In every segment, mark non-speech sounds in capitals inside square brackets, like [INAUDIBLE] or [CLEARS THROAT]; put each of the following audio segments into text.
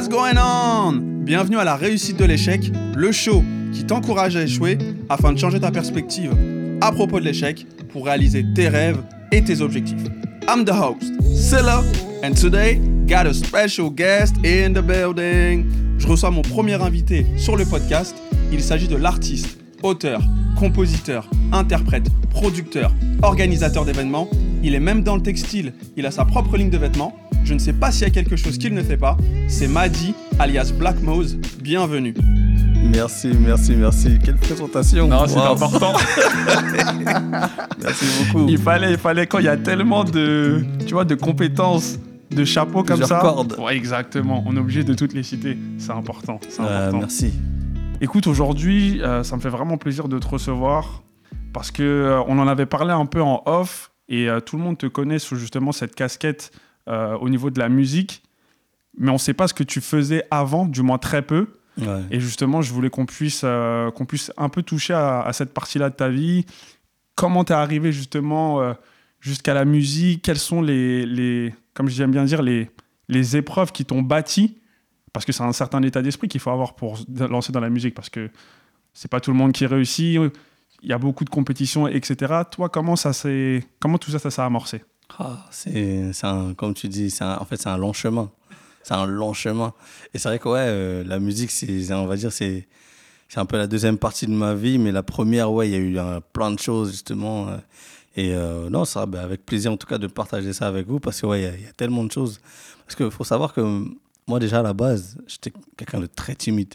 What's going on? Bienvenue à la réussite de l'échec, le show qui t'encourage à échouer afin de changer ta perspective à propos de l'échec pour réaliser tes rêves et tes objectifs. I'm the host, Silla, and today got a special guest in the building. Je reçois mon premier invité sur le podcast. Il s'agit de l'artiste, auteur, compositeur, interprète, producteur, organisateur d'événements. Il est même dans le textile. Il a sa propre ligne de vêtements. Je ne sais pas s'il y a quelque chose qu'il ne fait pas. C'est Madi, alias Black Mose. Bienvenue. Merci, merci, merci. Quelle présentation. Non, c'est Wow. important. [LAUGHS] Merci beaucoup. il fallait, il fallait quand il y a tellement de, tu vois, de compétences, de chapeaux comme Plusieurs ça. cordes. Ouais, exactement. On est obligé de toutes les citer. C'est important. C'est Euh, important. merci. Écoute, aujourd'hui, euh, ça me fait vraiment plaisir de te recevoir parce que euh, on en avait parlé un peu en off et euh, tout le monde te connaît sous justement cette casquette euh, au niveau de la musique, mais on ne sait pas ce que tu faisais avant, du moins très peu. Ouais. Et justement, je voulais qu'on puisse, euh, qu'on puisse un peu toucher à, à cette partie-là de ta vie. Comment t'es arrivé justement euh, jusqu'à la musique? Quelles sont les, les comme j'aime bien dire, les, les épreuves qui t'ont bâti? Parce que c'est un certain état d'esprit qu'il faut avoir pour lancer dans la musique. Parce que c'est pas tout le monde qui réussit. Il y a beaucoup de compétitions, etc. Toi, comment ça s'est, comment tout ça, ça s'est amorcé? Ah, c'est, c'est un, comme tu dis, c'est un- en fait, c'est un long chemin. C'est un long chemin. Et c'est vrai que, ouais, euh, la musique, c'est, on va dire, c'est, c'est un peu la deuxième partie de ma vie, mais la première, ouais, il y a eu euh, plein de choses, justement. euh, et euh, non, ça, ben, avec plaisir, en tout cas, de partager ça avec vous, parce que, ouais, il y a- il y, a tellement de choses. Parce qu'il faut savoir que, moi, déjà, à la base, j'étais quelqu'un de très timide.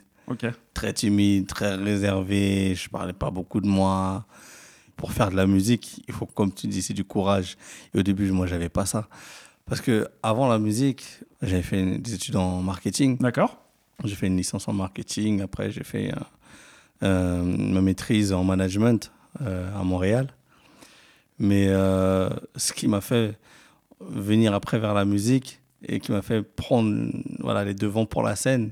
Très timide, très réservé, je parlais pas beaucoup de moi. Pour faire de la musique, il faut, comme tu dis, c'est du courage. Et au début, moi, j'avais pas ça. Parce que avant la musique, j'avais fait des études en marketing. D'accord. J'ai fait une licence en marketing. Après, j'ai fait euh, euh, ma maîtrise en management euh, à Montréal. Mais ce qui m'a fait venir après vers la musique et qui m'a fait prendre voilà, les devants pour la scène,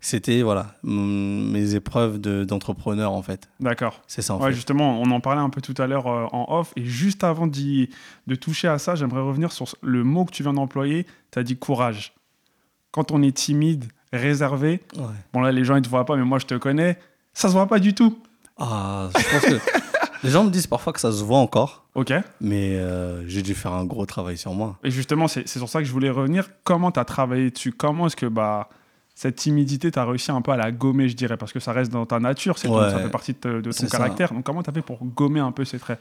c'était voilà, mes épreuves de- d'entrepreneur, en fait. D'accord. C'est ça, en Ouais, fait. justement, on en parlait un peu tout à l'heure euh, en off. Et juste avant de toucher à ça, j'aimerais revenir sur le mot que tu viens d'employer. Tu as dit courage. Quand on est timide, réservé, Ouais. bon là, les gens, ils te voient pas, mais moi, je te connais, ça se voit pas du tout. Ah, je pense que [LAUGHS] les gens me disent parfois que ça se voit encore, Ok mais euh, j'ai dû faire un gros travail sur moi. Et justement, c'est c'est sur ça que je voulais revenir. Comment tu as travaillé dessus? Comment est-ce que bah, cette timidité, tu as réussi un peu à la gommer, je dirais Parce que ça reste dans ta nature, c'est Ouais. ça fait partie de, ton ça. caractère. Donc, comment tu as fait pour gommer un peu ces traits?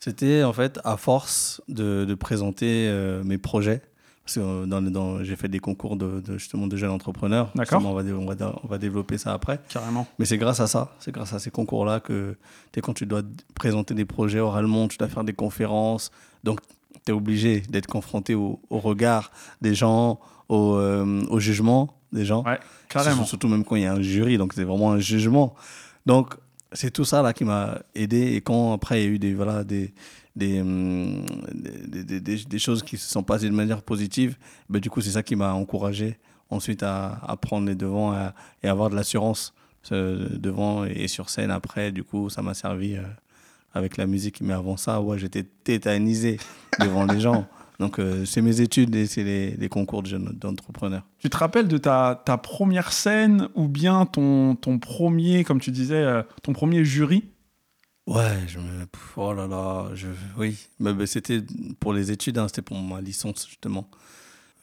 C'était en fait à force de, de présenter euh, mes projets. Parce que euh, dans, dans- j'ai fait des concours de, de, justement de jeunes entrepreneurs. D'accord. On va, on, va, on va développer ça après. Carrément. Mais c'est grâce à ça, c'est grâce à ces concours-là que quand tu dois présenter des projets oralement, tu dois faire des conférences. Donc tu es obligé d'être confronté au, au regard des gens, au, euh, au jugement des gens. Ouais, carrément. Surtout même quand il y a un jury, donc c'est vraiment un jugement. Donc c'est tout ça là qui m'a aidé. Et quand après il y a eu des, voilà, des, des, hum, des, des, des- des choses qui se sont passées de manière positive, ben, du coup c'est ça qui m'a encouragé ensuite à, à prendre les devants à- et avoir de l'assurance devant et sur scène après. Du coup ça m'a servi euh, avec la musique. Mais avant ça, ouais, j'étais tétanisé devant les gens. Donc euh, c'est mes études et c'est les, les concours de jeunes d'entrepreneurs. Tu te rappelles de ta, ta première scène ou bien ton, ton premier, comme tu disais, euh, ton premier jury? Ouais, je me... Oh là là, je... oui. Mais, c'était pour les études, hein, c'était pour ma licence, justement.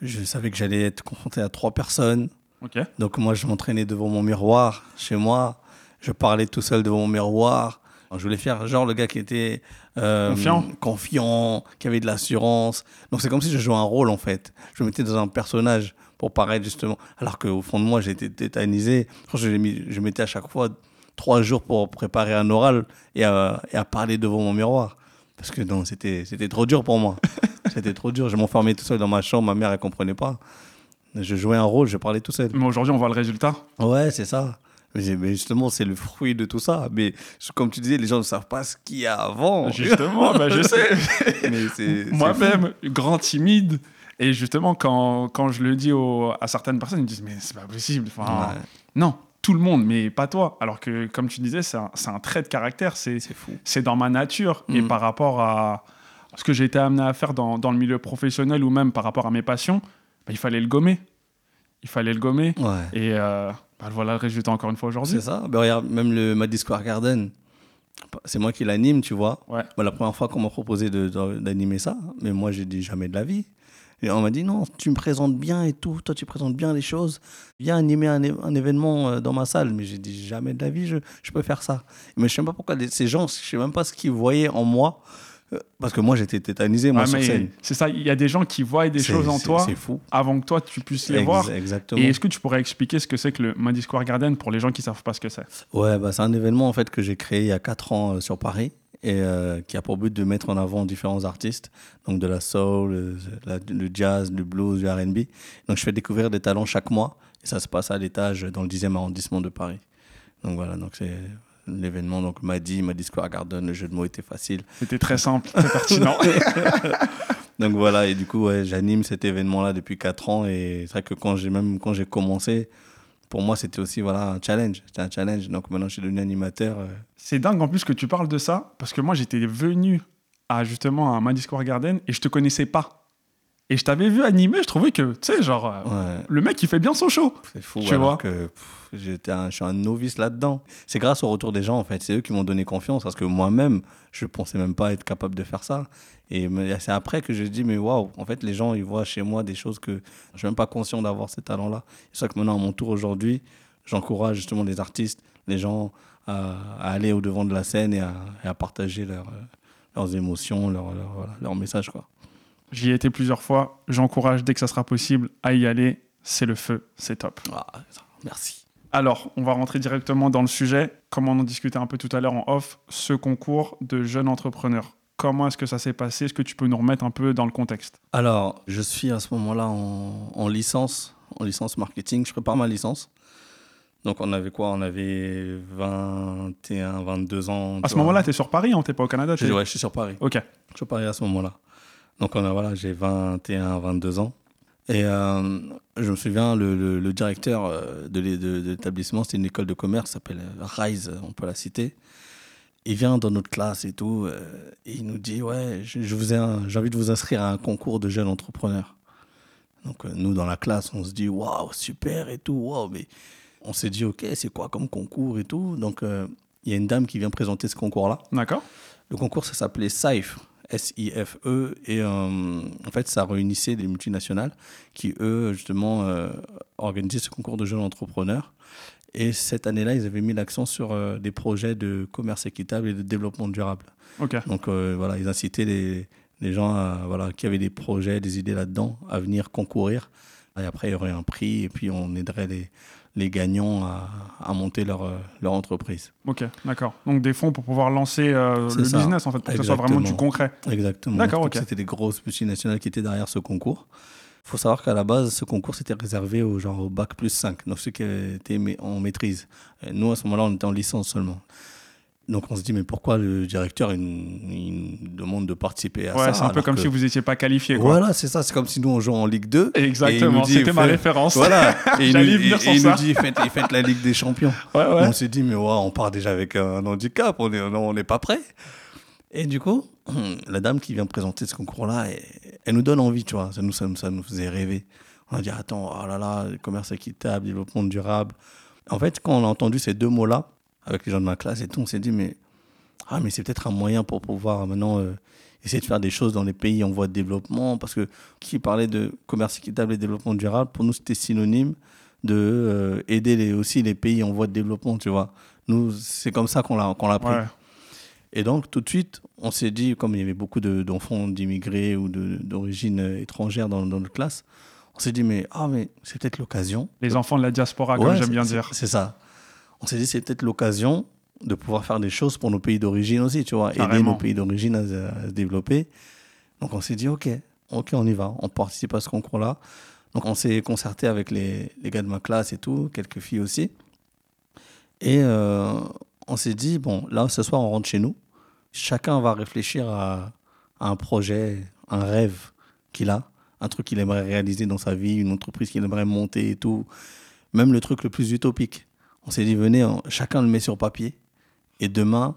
Je savais que j'allais être confronté à trois personnes. Ok. Donc moi, je m'entraînais devant mon miroir, chez moi. Je parlais tout seul devant mon miroir. Je voulais faire genre le gars qui était euh, Confiant. confiant, qui avait de l'assurance. Donc c'est comme si je jouais un rôle, en fait. Je me mettais dans un personnage pour paraître, justement. Alors qu'au fond de moi, j'étais tétanisé. Je, mis- mettais à chaque fois trois jours pour préparer un oral et à, et à parler devant mon miroir. Parce que non, c'était c'était trop dur pour moi. [LAUGHS] c'était trop dur. Je m'enfermais tout seul dans ma chambre. Ma mère, elle comprenait pas. Je jouais un rôle, je parlais tout seul. Mais aujourd'hui, on voit le résultat. Ouais, c'est ça. Mais justement, c'est le fruit de tout ça. Mais comme tu disais, les gens ne savent pas ce qu'il y a avant. Justement, [LAUGHS] bah, je sais. Moi-même, grand timide. Et justement, quand, quand je le dis aux- à certaines personnes, ils me disent Mais c'est pas possible. fou. Enfin, Ouais, Non, tout le monde, mais pas toi. Alors que, comme tu disais, c'est un, un trait de caractère. C'est c'est fou. c'est dans ma nature. Et Mhm. par rapport à ce que j'ai été amené à faire dans, dans le milieu professionnel ou même par rapport à mes passions, bah, il fallait le gommer. il fallait le gommer. Ouais. Et euh, bah, voilà le résultat encore une fois aujourd'hui. C'est ça. Ben, regarde, même le Maddy Square Garden, c'est moi qui l'anime, tu vois. Ouais. Ben, la première fois qu'on m'a proposé d'animer ça, mais moi j'ai dit jamais de la vie. Et on m'a dit non, tu me présentes bien et tout, toi tu présentes bien les choses, viens animer un, événement euh, dans ma salle. Mais j'ai dit jamais de la vie, je, je peux faire ça. Mais je sais pas pourquoi les- ces gens, je sais même pas ce qu'ils voyaient en moi, parce que moi j'étais tétanisé, moi Ouais, sur scène. c'est ça, il y a des gens qui voient des choses en toi fou. avant que toi tu puisses les Ex- voir. Exactement. Et est-ce que tu pourrais expliquer ce que c'est que le Maddy Square Garden pour les gens qui savent pas ce que c'est? Ouais, bah, c'est un événement en fait que j'ai créé il y a 4 ans euh, sur Paris et euh, qui a pour but de mettre en avant différents artistes, donc de la soul, euh, la- le jazz, le blues, du R&B. Donc je fais découvrir des talents chaque mois et ça se passe à l'étage dans le 10e arrondissement de Paris. Donc voilà, donc c'est l'événement donc Madi, Madi Square Garden, le jeu de mots était facile. C'était très simple, très pertinent. [LAUGHS] Donc voilà, et du coup ouais, j'anime cet événement-là depuis 4 ans et c'est vrai que quand j'ai même quand j'ai commencé, pour moi c'était aussi voilà un challenge, c'était un challenge. Donc maintenant je suis devenu animateur. euh, C'est dingue en plus que tu parles de ça, parce que moi j'étais venu à justement à Maddy Square Garden et je te connaissais pas. Et je t'avais vu animer, je trouvais que, tu sais, genre, euh, ouais. le mec il fait bien son show. C'est fou, Tu vois. que j'étais un, je suis un novice là-dedans. C'est grâce au retour des gens, en fait. C'est eux qui m'ont donné confiance parce que moi-même, je pensais même pas être capable de faire ça. Et me- c'est après que je dis, mais waouh, en fait, les gens, ils voient chez moi des choses que je suis même pas conscient d'avoir ces talents-là. C'est ça que maintenant, à mon tour aujourd'hui, j'encourage justement les artistes, les gens à, à aller au devant de la scène et à, et à partager leurs, euh, leurs émotions, leurs leur, voilà, leurs messages, quoi. J'y ai été plusieurs fois, j'encourage dès que ça sera possible à y aller. C'est le feu, c'est top. Ah, merci. Alors, on va rentrer directement dans le sujet. Comme on en discutait un peu tout à l'heure en off, ce concours de jeunes entrepreneurs. Comment est-ce que ça s'est passé? Est-ce que tu peux nous remettre un peu dans le contexte? Alors, je suis à ce moment-là en, en licence, en licence marketing. Je prépare ma licence. Donc, on avait quoi? On avait 21, 22 ans. À ce moment-là, tu es sur Paris, hein t'es pas au Canada ouais, je suis sur Paris. Ok. Je suis sur Paris à ce moment-là. Donc, on a, voilà, j'ai 21, 22 ans. Et euh, je me souviens, le, le- le directeur euh, de l'é- de- de l'établissement, c'était une école de commerce, s'appelle euh, Rise, on peut la citer. Il vient dans notre classe et tout, et il nous dit Ouais, je, vous j'ai envie de vous inscrire à un concours de jeunes entrepreneurs. Donc, nous, dans la classe, on se dit Waouh, super et tout, waouh, mais on s'est dit Ok, c'est quoi comme concours et tout. Donc, euh, il y a une dame qui vient présenter ce concours-là. D'accord. Le concours, ça s'appelait SIFE, S-I-F-E, et euh, en fait, ça réunissait des multinationales qui, eux, justement, euh, organisaient ce concours de jeunes entrepreneurs. Et cette année-là, ils avaient mis l'accent sur euh, des projets de commerce équitable et de développement durable. Donc voilà, ils incitaient les, les gens à, voilà, qui avaient des projets, des idées là-dedans, à venir concourir. Et après, il y aurait un prix, et puis on aiderait les, les gagnants à, à monter leur, euh, leur entreprise. Ok, d'accord. Donc des fonds pour pouvoir lancer euh, le ça. business, en fait, pour que ce soit vraiment du concret. Exactement. D'accord, ok. C'était des grosses multinationales qui étaient derrière ce concours. Il faut savoir qu'à la base, ce concours, c'était réservé aux genre au bac plus 5, donc ceux qui étaient en maîtrise. Et nous, à ce moment-là, on était en licence seulement. Donc on se dit, mais pourquoi le directeur, il, nous- il demande de participer à ça c'est un peu comme que- si vous n'étiez pas qualifié. Quoi. Voilà, c'est ça. C'est comme si nous, on jouait en Ligue 2. Et il Exactement, c'était ma référence. Voilà. [LAUGHS] Et il nous, et ça. dit, faites, faites la Ligue des Champions. [LAUGHS] Ouais, ouais. On s'est dit, mais ouais, on part déjà avec un handicap, on n'est on pas prêt. Et du coup, [CLEARS THROAT] la dame qui vient présenter ce concours-là, elle, elle nous donne envie, tu vois. Ça nous, ça, nous- ça nous faisait rêver. On a dit, attends, oh là là, commerce équitable, développement durable. En fait, quand on a entendu ces deux mots-là, avec les gens de ma classe et tout, on s'est dit, mais, ah, mais c'est peut-être un moyen pour pouvoir maintenant euh, essayer de faire des choses dans les pays en voie de développement. Parce que qui parlait de commerce équitable et développement durable, pour nous, c'était synonyme de euh, aider les, aussi les pays en voie de développement, tu vois. Nous, c'est comme ça qu'on l'a qu'on l'a pris. Ouais. Et donc, tout de suite, on s'est dit, comme il y avait beaucoup de- d'enfants d'immigrés ou de- d'origine euh, étrangère dans, dans notre classe, on s'est dit, mais, ah, mais c'est peut-être l'occasion. Les enfants de la diaspora, comme Ouais, j'aime bien dire. C'est ça. On s'est dit, c'est peut-être l'occasion de pouvoir faire des choses pour nos pays d'origine aussi, tu vois, aider nos pays d'origine à, se- à se développer. Donc, on s'est dit, OK, OK, on y va. On participe à ce concours-là. Donc, on s'est concerté avec les, les gars de ma classe et tout, quelques filles aussi. Et euh, on s'est dit, bon, là, ce soir, on rentre chez nous. Chacun va réfléchir à, à un projet, un rêve qu'il a, un truc qu'il aimerait réaliser dans sa vie, une entreprise qu'il aimerait monter et tout. Même le truc le plus utopique. On s'est dit, venez, on- chacun le met sur papier. Et demain,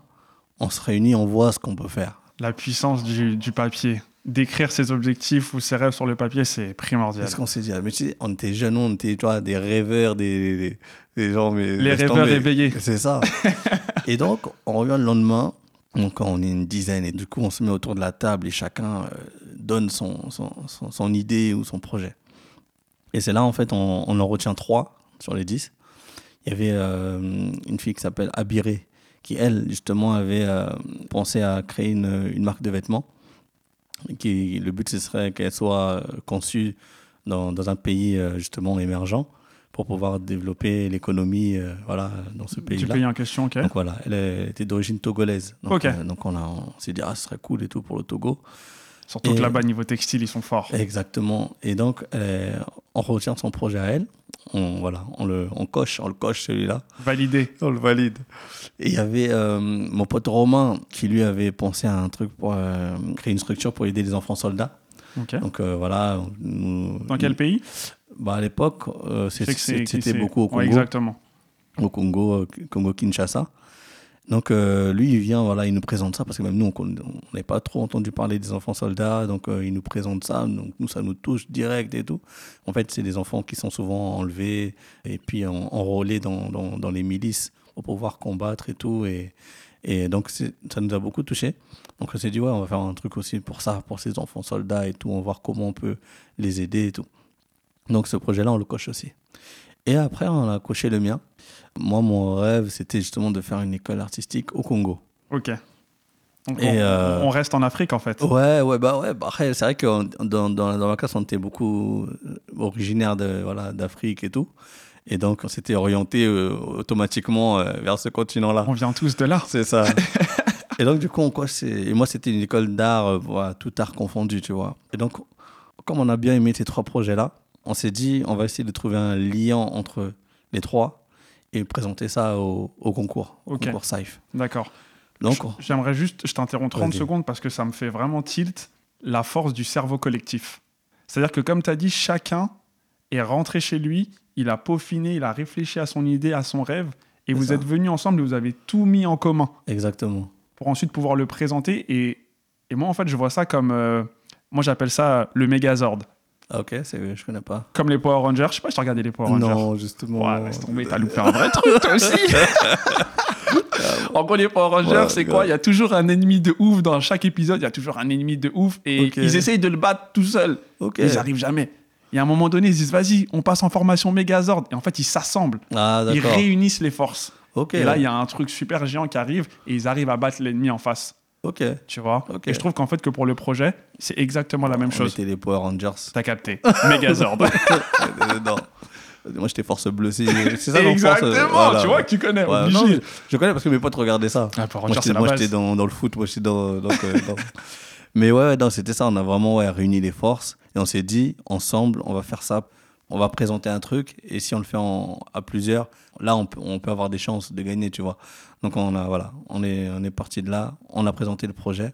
on se réunit, on voit ce qu'on peut faire. La puissance du, du papier. d'écrire ses objectifs ou ses rêves sur le papier, c'est primordial. Parce qu'on s'est dit, ah, mais tu sais, on était jeunes, on était tu vois, des rêveurs, des, des, des gens. Mais Les rêveurs tomber. éveillés. C'est ça. [LAUGHS] et donc, on revient le lendemain. Donc, on est une dizaine. Et du coup, on se met autour de la table et chacun euh, donne son, son, son, son idée ou son projet. Et c'est là, en fait, on, on en retient trois sur les dix. Il y avait euh, une fille qui s'appelle Abiré, qui, elle, justement, avait euh, pensé à créer une, une marque de vêtements. Qui, le but, ce serait qu'elle soit euh, conçue dans, dans un pays, justement, émergent pour pouvoir développer l'économie euh, voilà, dans ce Du pays-là. pays en question, ok. Donc voilà, elle est- était d'origine togolaise. Donc, euh, donc on, a- on s'est dit, ah, ce serait cool et tout pour le Togo. Surtout et- que là-bas, niveau textile, ils sont forts. Exactement. Et donc, euh, on retient son projet à elle. On, voilà, on, le, on coche, on le coche celui-là. Validé. On le valide. Et il y avait euh, mon pote Romain qui lui avait pensé à un truc pour euh, créer une structure pour aider les enfants soldats. Ok. Donc euh, voilà. nous- Dans quel pays? Bah, À l'époque, c'était beaucoup au Congo. Ouais, exactement. au Congo, Congo-Kinshasa. Donc euh, lui, il vient, voilà, il nous présente ça parce que même nous, on n'avait pas trop entendu parler des enfants soldats, donc euh, il nous présente ça, donc nous, ça nous touche direct et tout. En fait, c'est des enfants qui sont souvent enlevés et puis en- enrôlés dans, dans, dans les milices pour pouvoir combattre et tout. Et, et donc ça nous a beaucoup touché. Donc on s'est dit, ouais, on va faire un truc aussi pour ça, pour ces enfants soldats et tout, on va voir comment on peut les aider et tout. Donc ce projet-là, on le coche aussi. Et après, on a coché le mien. Moi, mon rêve, c'était justement de faire une école artistique au Congo. Ok. Donc, Et, on, euh, on reste en Afrique, en fait. Ouais, ouais, bah ouais. Bah c'est vrai que on- dans, dans, dans ma classe, on était beaucoup euh, originaires de, voilà, d'Afrique et tout. Et donc, on s'était orienté euh, automatiquement euh, vers ce continent-là. On vient tous de là. C'est ça. [LAUGHS] et donc, du coup, on coche. Et moi, c'était une école d'art, voilà, tout art confondu, tu vois. Et donc, comme on a bien aimé ces trois projets-là, on s'est dit, on va essayer de trouver un lien entre les trois et présenter ça au, au concours, au concours SAIF. D'accord. Donc, J'aimerais juste, je t'interromps 30 Vas-y. secondes parce que ça me fait vraiment tilt la force du cerveau collectif. C'est-à-dire que comme tu as dit, chacun est rentré chez lui, il a peaufiné, il a réfléchi à son idée, à son rêve, et vous ça. êtes venus ensemble et vous avez tout mis en commun exactement. pour ensuite pouvoir le présenter. Et, et moi, en fait, je vois ça comme... euh, moi, j'appelle ça le Megazord. Ah, Ok, c'est, je connais pas. Comme les Power Rangers. Je sais pas si tu as regardé les Power Rangers. Non, justement. Ouais, laisse tomber, t'as loupé un vrai truc, toi aussi. [LAUGHS] en gros, les Power Rangers, Ouais, c'est quoi? Il y a toujours un ennemi de ouf dans chaque épisode. Il y a toujours un ennemi de ouf et ils essayent de le battre tout seuls. Ok. Ils arrivent jamais. Et à un moment donné, ils se disent vas-y, on passe en formation Megazord. Et en fait, ils s'assemblent. Ah, Ils réunissent les forces. Et là, il y a un truc super géant qui arrive et ils arrivent à battre l'ennemi en face. Ok. Tu vois. Et je trouve qu'en fait, que pour le projet, c'est exactement la même On chose. était les Power Rangers. T'as capté. [LAUGHS] Megazord. [LAUGHS] Euh, non. Moi, j'étais force bleue. C'est, ça, Exactement. euh, voilà. Tu vois que tu connais. Ouais, non, je, je connais parce que mes potes regardaient ça. Ah, Power Rangers, moi, j'étais dans, dans le foot, moi, j'étais dans. euh, dans- [LAUGHS] Mais ouais, ouais, c'était ça. On a vraiment ouais, réuni les forces et on s'est dit, ensemble, on va faire ça. On va présenter un truc et si on le fait en- à plusieurs, là, on peut, on peut avoir des chances de gagner, tu vois. Donc, on a, voilà, on est, on est parti de là. On a présenté le projet.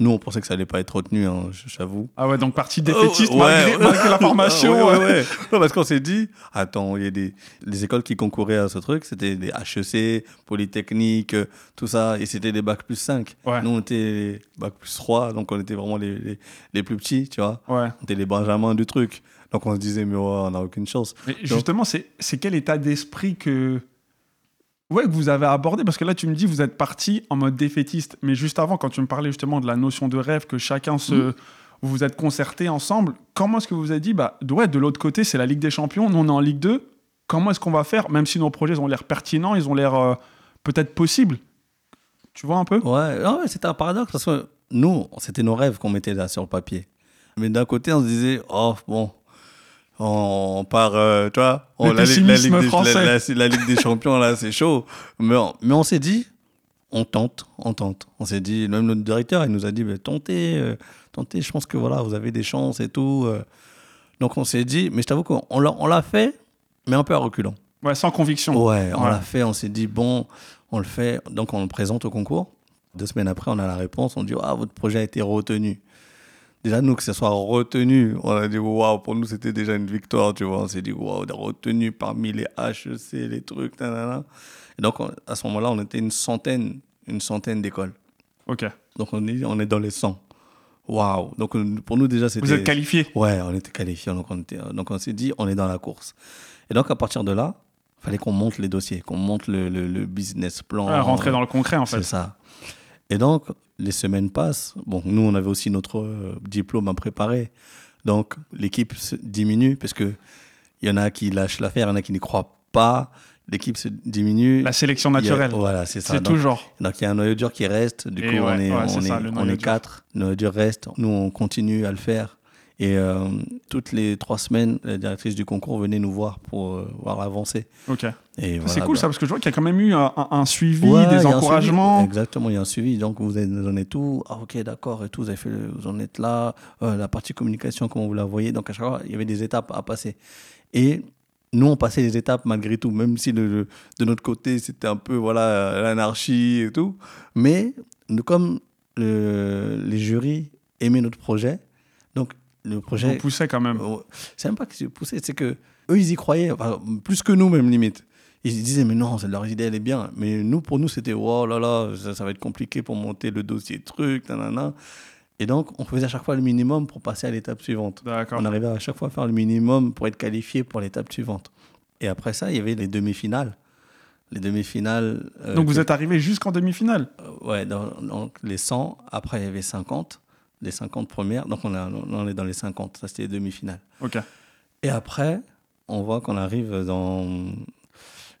Nous, on pensait que ça allait pas être retenu, hein, j'avoue. Ah ouais, donc partie défaitiste Oh, ouais, malgré, ouais. malgré la formation. [LAUGHS] Ouais. Non, parce qu'on s'est dit, attends, il y a des les écoles qui concouraient à ce truc, c'était des HEC, Polytechnique, tout ça, et c'était des bacs plus 5. Ouais. Nous, on était bac plus 3, donc on était vraiment les, les, les plus petits, tu vois. On était les benjamins du truc. Donc on se disait, mais ouais, on n'a aucune chance. Mais justement, c'est c'est quel état d'esprit que... Ouais, que vous avez abordé? Parce que là, tu me dis, vous êtes parti en mode défaitiste. Mais juste avant, quand tu me parlais justement de la notion de rêve, que chacun se... Mhm. Vous vous êtes concertés ensemble. Comment est-ce que vous vous êtes dit, bah, ouais, de l'autre côté, c'est la Ligue des Champions, nous, on est en Ligue 2. Comment est-ce qu'on va faire Même si nos projets ont l'air pertinents, ils ont l'air euh, peut-être possibles? Tu vois un peu? Ouais, non, c'était un paradoxe parce que nous, c'était nos rêves qu'on mettait là sur le papier. Mais d'un côté, on se disait, oh, bon, on part, euh, tu vois, on, Le pessimisme Ligue des, la- la- la Ligue des Champions, là, c'est chaud. Mais on, mais on s'est dit, on tente, on tente. On s'est dit, même notre directeur, il nous a dit, mais tentez, euh, tentez, je pense que voilà, vous avez des chances et tout. euh. Donc on s'est dit, mais je t'avoue qu'on on l'a l'a fait, mais un peu à reculons. Ouais, sans conviction. Ouais, on Ouais. l'a fait, on s'est dit, bon, on le fait, donc on le présente au concours. Deux semaines après, on a la réponse, on dit, ah, votre projet a été retenu. Déjà, nous, que ce soit retenu, on a dit, waouh, pour nous, c'était déjà une victoire, tu vois. On s'est dit, waouh, retenu parmi les HEC, les trucs, nanana. Et donc, on- à ce moment-là, on était une centaine, une centaine d'écoles. Ok. Donc, on est, on est dans les 100. waouh. Donc euh, pour nous déjà c'était. Vous êtes qualifié Ouais, on était qualifié. Donc on était, donc on s'est dit, on est dans la course. Et donc à partir de là, fallait qu'on monte les dossiers, qu'on monte le, le- le business plan. Ah, Rentrer dans le concret, en C'est fait. ça. Et donc, les semaines passent. Bon, nous, on avait aussi notre euh, diplôme à préparer. Donc, l'équipe diminue parce que il y en a qui lâchent l'affaire, il y en a qui n'y croient pas. L'équipe se diminue. La sélection a- naturelle. voilà, c'est ça. C'est toujours. donc, il y a un noyau dur qui reste. Du Et coup, ouais, on est, ouais, on est, ça, on est quatre. Le noyau dur reste. Nous, on continue à le faire. Et euh, toutes les trois semaines, la directrice du concours venait nous voir pour euh, voir l'avancée. Ok. Et c'est cool ça, parce que je vois qu'il y a quand même eu un, suivi, Ouais, des encouragements. suivi. Exactement, il y a un suivi. Donc, vous en êtes tout. Ah, ok, d'accord, et tout. Vous, avez fait le- vous en êtes là. Euh, la partie communication, comment vous la voyez? Donc, à chaque fois, il y avait des étapes à passer. Et nous, on passait les étapes malgré tout, même si le- le- de notre côté, c'était un peu voilà l'anarchie et tout. Mais nous, comme le- les jurys aimaient notre projet, le Vous projet. poussez quand même. Euh, C'est même pas qu'ils se poussaient, c'est que eux ils y croyaient, enfin, plus que nous même limite. Ils disaient mais non, leur idée elle est bien. Mais nous pour nous c'était oh là là, ça, ça va être compliqué pour monter le dossier truc, nanana. Et donc on faisait à chaque fois le minimum pour passer à l'étape suivante. On arrivait à chaque fois à faire le minimum pour être qualifié pour l'étape suivante. Et après ça, il y avait les demi-finales. Les demi-finales. euh, Donc vous que- êtes arrivé jusqu'en demi-finale? euh, ouais, donc les 100, après il y avait 50, les 50 premières. Donc on, a- on est dans les 50, ça c'était les demi-finales. Ok. Et après, on voit qu'on arrive dans.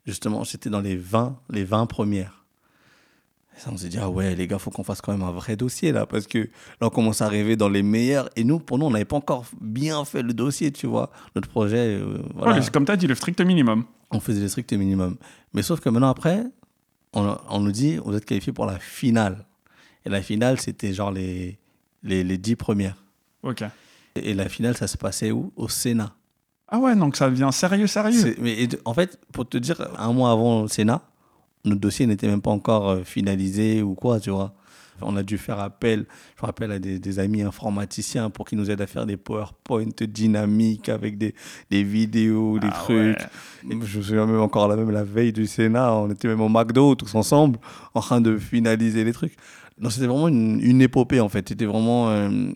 Justement, c'était dans les 20, les 20 premières. Et ça, on s'est dit, ah ouais, les gars, faut qu'on fasse quand même un vrai dossier là, parce que là, on commence à arriver dans les meilleurs. Et nous, pour nous, on n'avait pas encore bien fait le dossier, tu vois. Notre projet, euh, voilà, Ouais, comme tu as dit, le strict minimum. on faisait le strict minimum. Mais sauf que maintenant, après, on, on nous dit, vous êtes qualifié pour la finale. Et la finale, c'était genre les, les, les 10 premières. Ok. Et, et la finale, ça se passait où? Au Sénat. Ah ouais, donc ça devient sérieux, sérieux. Mais en fait, pour te dire, un mois avant le Sénat, notre dossier n'était même pas encore euh, finalisé ou quoi, tu vois. On a dû faire appel, je me rappelle à des, des amis informaticiens pour qu'ils nous aident à faire des PowerPoint dynamiques avec des, des vidéos, des Ah trucs. ouais. Je me souviens même encore la même la veille du Sénat, on était même au McDo tous ensemble en train de finaliser les trucs. Donc c'était vraiment une, une épopée en fait. C'était vraiment euh,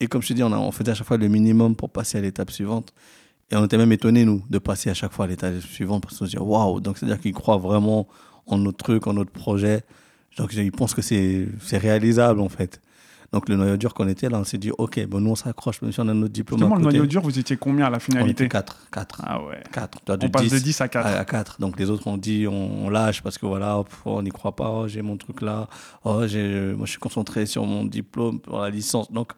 et comme je te dis, on, a- on faisait à chaque fois le minimum pour passer à l'étape suivante. Et on était même étonnés nous de passer à chaque fois à l'étape suivante parce qu'on se dit waouh. Donc c'est à dire qu'ils croient vraiment en notre truc, en notre projet. Donc ils pensent que c'est réalisable en fait. Donc le noyau dur qu'on était là, on s'est dit ok, bon nous on s'accroche même si on a notre diplôme Justement, à le noyau dur, vous étiez combien à la on finalité était 4 4 Ah ouais. 4 On passe de 10 à 4. à 4. Donc les autres ont dit on, on lâche parce que voilà, hop, on n'y croit pas, oh, j'ai mon truc là, oh, j'ai, moi je suis concentré sur mon diplôme, pour la licence. Donc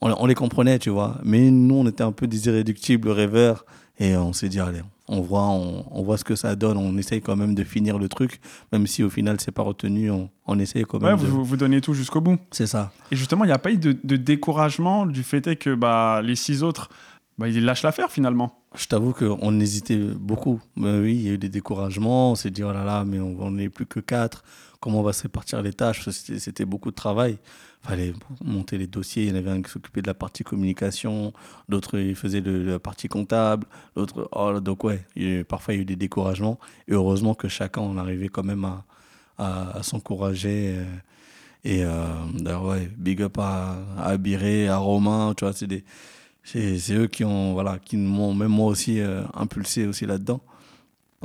on, on les comprenait, tu vois. Mais nous, on était un peu des irréductibles rêveurs et on s'est dit allez, on voit, on, on voit ce que ça donne, on essaye quand même de finir le truc, même si au final c'est pas retenu, on, on essaye quand Ouais, même. de- vous, vous donnez tout jusqu'au bout. C'est ça. Et justement, il n'y a pas eu de, de découragement du fait que bah, les six autres, bah, ils lâchent l'affaire finalement. Je t'avoue qu'on hésitait beaucoup. Mais oui, il y a eu des découragements. On s'est dit, oh là là, mais on n'est plus que quatre. Comment on va se répartir les tâches? C'était beaucoup de travail. Il fallait monter les dossiers. Il y en avait un qui s'occupait de la partie communication, d'autres ils faisaient de la partie comptable, d'autres. Oh, donc, ouais, il parfois il y a eu des découragements. Et heureusement que chacun, on arrivait quand même à, à, s'encourager. Et euh, d'ailleurs, ouais, big up à, à Abiré, à Romain, tu vois, c'est des c'est eux qui ont voilà qui m'ont même moi aussi euh, impulsé aussi là-dedans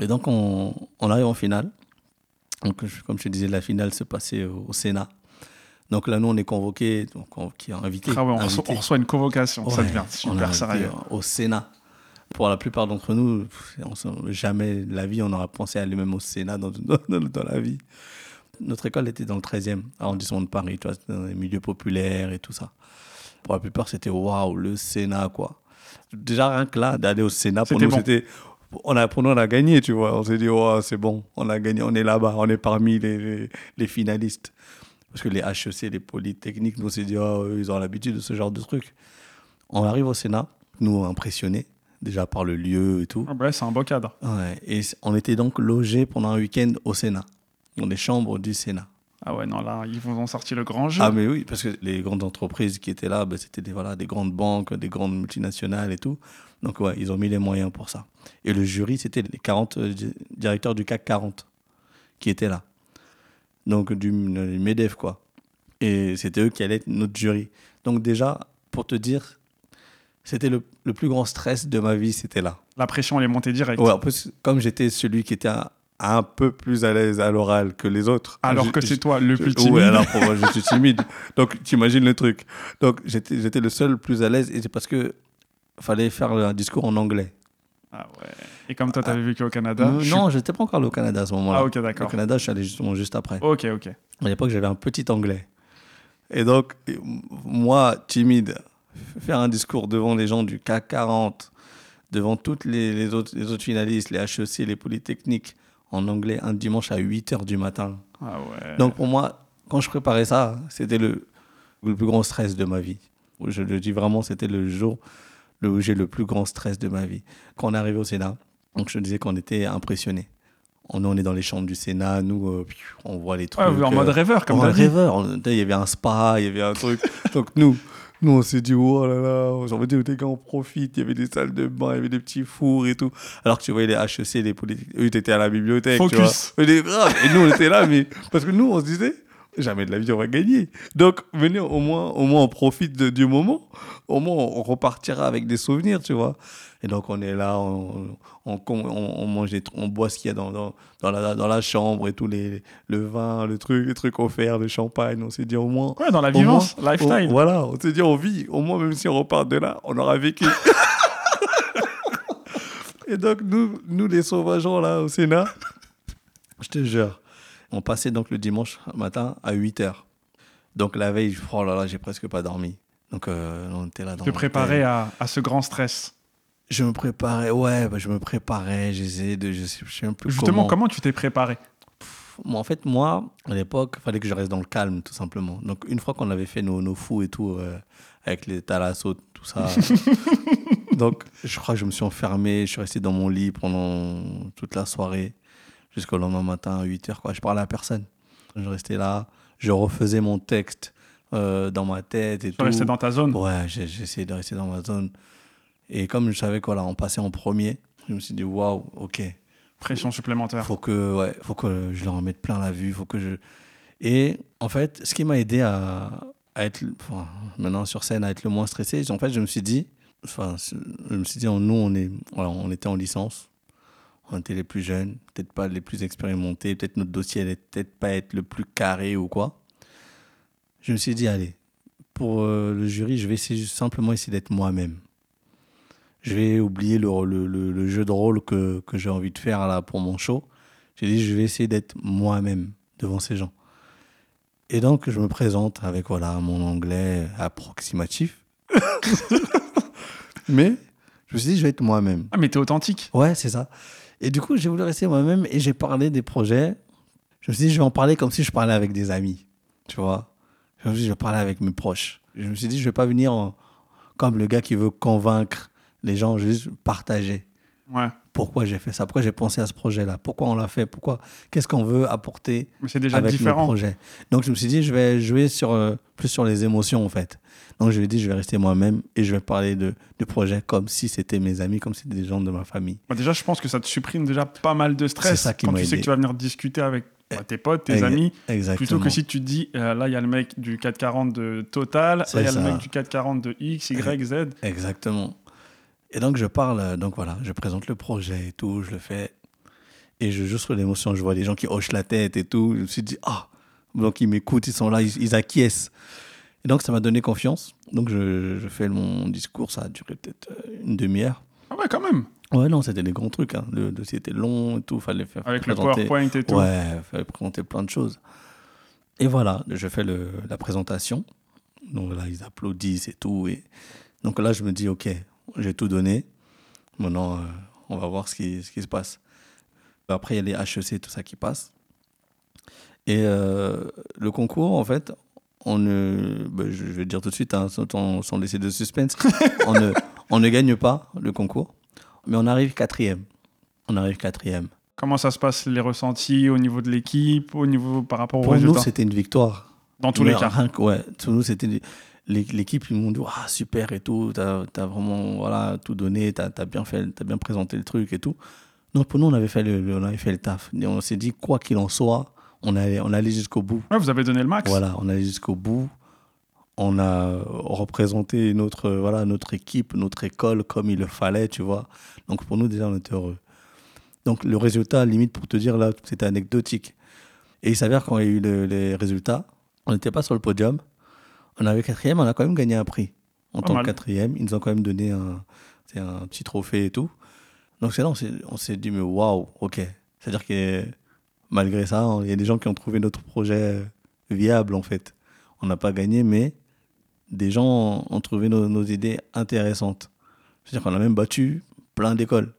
et donc on, on arrive en finale donc comme je te disais la finale se passait au Sénat donc là nous on est convoqué donc on, qui est invité Ah ouais, on, reçoit, invité. on reçoit une convocation, ça devient super sérieux. au Sénat pour la plupart d'entre nous on jamais la vie on aura pensé à aller même au Sénat [LAUGHS] dans, dans, dans- la vie notre école était dans le 13e arrondissement de Paris tu vois dans les milieux populaires et tout ça pour la plupart, c'était waouh, le Sénat, quoi. Déjà, rien que là, d'aller au Sénat, pour nous, bon. c'était. On a, pour nous, on a gagné, tu vois. On s'est dit, oh, c'est bon, on a gagné, on est là-bas, on est parmi les, les, les finalistes. Parce que les HEC, les polytechniques, nous, on s'est dit, oh, eux, ils ont l'habitude de ce genre de trucs. On arrive au Sénat, nous, impressionnés, déjà par le lieu et tout. Ah bah ouais, c'est un beau cadre. Ouais, et on était donc logés pendant un week-end au Sénat, dans les chambres du Sénat. Ah ouais, non, là, ils vous ont sorti le grand jeu. Ah mais oui, parce que les grandes entreprises qui étaient là, ben, c'était des, voilà, des grandes banques, des grandes multinationales et tout. Donc ouais, ils ont mis les moyens pour ça. Et le jury, c'était les 40 euh, di- directeurs du CAC 40 qui étaient là. Donc du, MEDEF, quoi. Et c'était eux qui allaient être notre jury. Donc déjà, pour te dire, c'était le, le plus grand stress de ma vie, c'était là. La pression, elle est montée direct. Ouais, en plus, comme j'étais celui qui était un, un peu plus à l'aise à l'oral que les autres. Alors je- que c'est toi le plus timide. Ouais, alors pour moi, je suis timide. [LAUGHS] Donc, tu imagines le truc. Donc, j'étais j'étais le seul plus à l'aise et c'est parce que fallait faire un discours en anglais. Ah ouais. Et comme toi, t'avais vécu au Canada. Euh, je non, j'étais pas encore allé au Canada à ce moment-là. Ah ok, d'accord. Au Canada, je suis allé justement juste après. Ok, ok. À l'époque, j'avais un petit anglais. Et donc, moi, timide, faire un discours devant les gens du CAC 40, devant toutes les, les autres, les autres finalistes, les HEC, les polytechniques, en anglais, un dimanche à 8 h du matin. Ah ouais. Donc, pour moi, quand je préparais ça, c'était le, le plus grand stress de ma vie. Je le dis vraiment, c'était le jour le- où j'ai le plus grand stress de ma vie. Quand on est arrivé au Sénat, donc je disais qu'on était impressionnés. On, on est dans les chambres du Sénat, nous, euh, on voit les trucs. Ouais, vous en euh, mode rêveur, comme en dit. rêveur. Il y avait un spa, il y avait un truc. [LAUGHS] Donc nous, nous on s'est dit, oh là là, j'ai envie de dire, gars, on profite. Il y avait des salles de bain, il y avait des petits fours et tout. Alors que tu voyais les HEC, les politiques, eux, ils étaient à la bibliothèque. tu Focus. vois. Étaient graves. Et nous, on était là, mais parce que nous, on se disait, jamais de la vie, on va gagner. Donc, venez, au moins, au moins on profite de- du moment. Au moins, on repartira avec des souvenirs, tu vois. Et donc, on est là, on, on, on, on mange des on boit ce qu'il y a dans, dans, dans, la, dans la chambre et tout, les, le vin, le truc, les trucs offerts, le champagne. On s'est dit, au moins, Ouais, dans la vivance, moins, lifestyle. on- voilà, on s'est dit, on vit. Au moins, même si on repart de là, on aura vécu. [LAUGHS] Et donc, nous, nous, les sauvageons, là, au Sénat, je te jure, on passait donc le dimanche matin à 8 h. Donc, la veille, oh là là, j'ai presque pas dormi. Donc, euh, on était là dans Te préparer à, à ce grand stress. Je me préparais, ouais, bah, je me préparais, j'essayais de, je sais, je sais un peu Justement, comment. comment tu t'es préparé? Moi, en fait, moi, à l'époque, il fallait que je reste dans le calme, tout simplement. Donc, une fois qu'on avait fait nos, nos fous et tout, euh, avec les thalassos, tout ça, [LAUGHS] donc je crois que je me suis enfermé, je suis resté dans mon lit pendant toute la soirée, jusqu'au lendemain matin à 8 h. Quoi. Je parlais à personne. Je restais là, je refaisais mon texte euh, dans ma tête et Tu tout. restais dans ta zone Ouais, essayé de rester dans ma zone. Et comme je savais qu'on on passait en premier, je me suis dit, waouh, ok, Pression supplémentaire. faut que, ouais, faut que je leur en mette plein la vue, faut que je. Et en fait, ce qui m'a aidé à, à être, enfin, maintenant sur scène, à être le moins stressé, en fait, je me suis dit, enfin, je me suis dit, nous, on est, voilà, on était en licence, on était les plus jeunes, peut-être pas les plus expérimentés, peut-être notre dossier allait peut-être pas être le plus carré ou quoi. Je me suis dit, allez, pour euh, le jury, je vais essayer, simplement essayer d'être moi-même. Je vais oublier le, le, le, le jeu de rôle que, que j'ai envie de faire là pour mon show. J'ai dit, je vais essayer d'être moi-même devant ces gens. Et donc, je me présente avec voilà, mon anglais approximatif. [LAUGHS] Mais je me suis dit, je vais être moi-même. Ah, mais t'es authentique. Ouais, c'est ça. Et du coup, j'ai voulu rester moi-même et j'ai parlé des projets. Je me suis dit, je vais en parler comme si je parlais avec des amis. Tu vois Je me suis dit, je vais parler avec mes proches. Je me suis dit, je vais pas venir en- comme le gars qui veut convaincre les gens, je juste partager Ouais. Pourquoi j'ai fait ça, pourquoi j'ai pensé à ce projet-là, pourquoi on l'a fait, pourquoi, qu'est-ce qu'on veut apporter déjà avec différent. projets. Donc je me suis dit, je vais jouer sur, euh, plus sur les émotions en fait. Donc je lui ai dit, je vais rester moi-même et je vais parler de, de projets comme si c'était mes amis, comme si c'était des gens de ma famille. Bah, déjà, je pense que ça te supprime déjà pas mal de stress. Ça qui quand tu sais que tu vas venir discuter avec bah, tes potes, tes amis. Exactement. Plutôt que si tu te dis, euh, là, il y a le mec du 440 de Total, là, il y a le mec du 440 de X, Y, Z. Exactement. Et donc je parle, euh, donc voilà, je présente le projet et tout, je le fais. Et je joue sur l'émotion, je vois les gens qui hochent la tête et tout. Je me suis dit, ah, donc ils m'écoutent, ils sont là, ils, ils acquiescent. Et donc ça m'a donné confiance. Donc je, je fais mon discours, ça a duré peut-être euh, une demi-heure. Ah ouais, quand même. Ouais, non, c'était des grands trucs. Hein. Le dossier était long et tout, fallait faire Avec le. PowerPoint et tout. Ouais, fallait présenter plein de choses. Et voilà, je fais le, la présentation. Donc là, ils applaudissent et tout. Et donc là, je me dis, OK, j'ai tout donné. Maintenant, euh, on va voir ce qui, ce qui se passe. Après, il y a les HEC, tout ça qui passe. Et euh, le concours, en fait, on ne, ben, je vais dire tout de suite, hein, sans, sans laisser de suspense, [LAUGHS] on, ne, on ne gagne pas le concours, mais on arrive quatrième. On arrive quatrième. Comment ça se passe, les ressentis au niveau de l'équipe, au niveau par rapport aux Pour nous, c'était une victoire. Dans tous Mais les cas. rien ouais, pour nous, c'était des- l'é- l'équipe, ils m'ont dit ah, super et tout, t'as as vraiment voilà, tout donné, t'as as bien, fait- t'as bien présenté le truc et tout. Donc pour nous, on avait fait le, le- on avait fait le taf. Et on s'est dit, quoi qu'il en soit, On allait, on allait jusqu'au bout. Ouais, vous avez donné le max. Voilà, on allait jusqu'au bout. On a représenté notre, voilà, notre équipe, notre école comme il le fallait, tu vois. Donc pour nous, déjà, on était heureux. Donc le résultat, limite, pour te dire, là, c'était anecdotique. Et il s'avère y a eu le- les résultats, on n'était pas sur le podium. On avait quatrième, on a quand même gagné un prix. En Pas tant mal. que quatrième, ils nous ont quand même donné un, un petit trophée et tout. Donc c'est là, on s'est, on s'est dit, mais waouh, ok. C'est-à-dire que malgré ça, il y a des gens qui ont trouvé notre projet viable, en fait. On n'a pas gagné, mais des gens ont trouvé nos, nos idées intéressantes. C'est-à-dire qu'on a même battu plein d'écoles.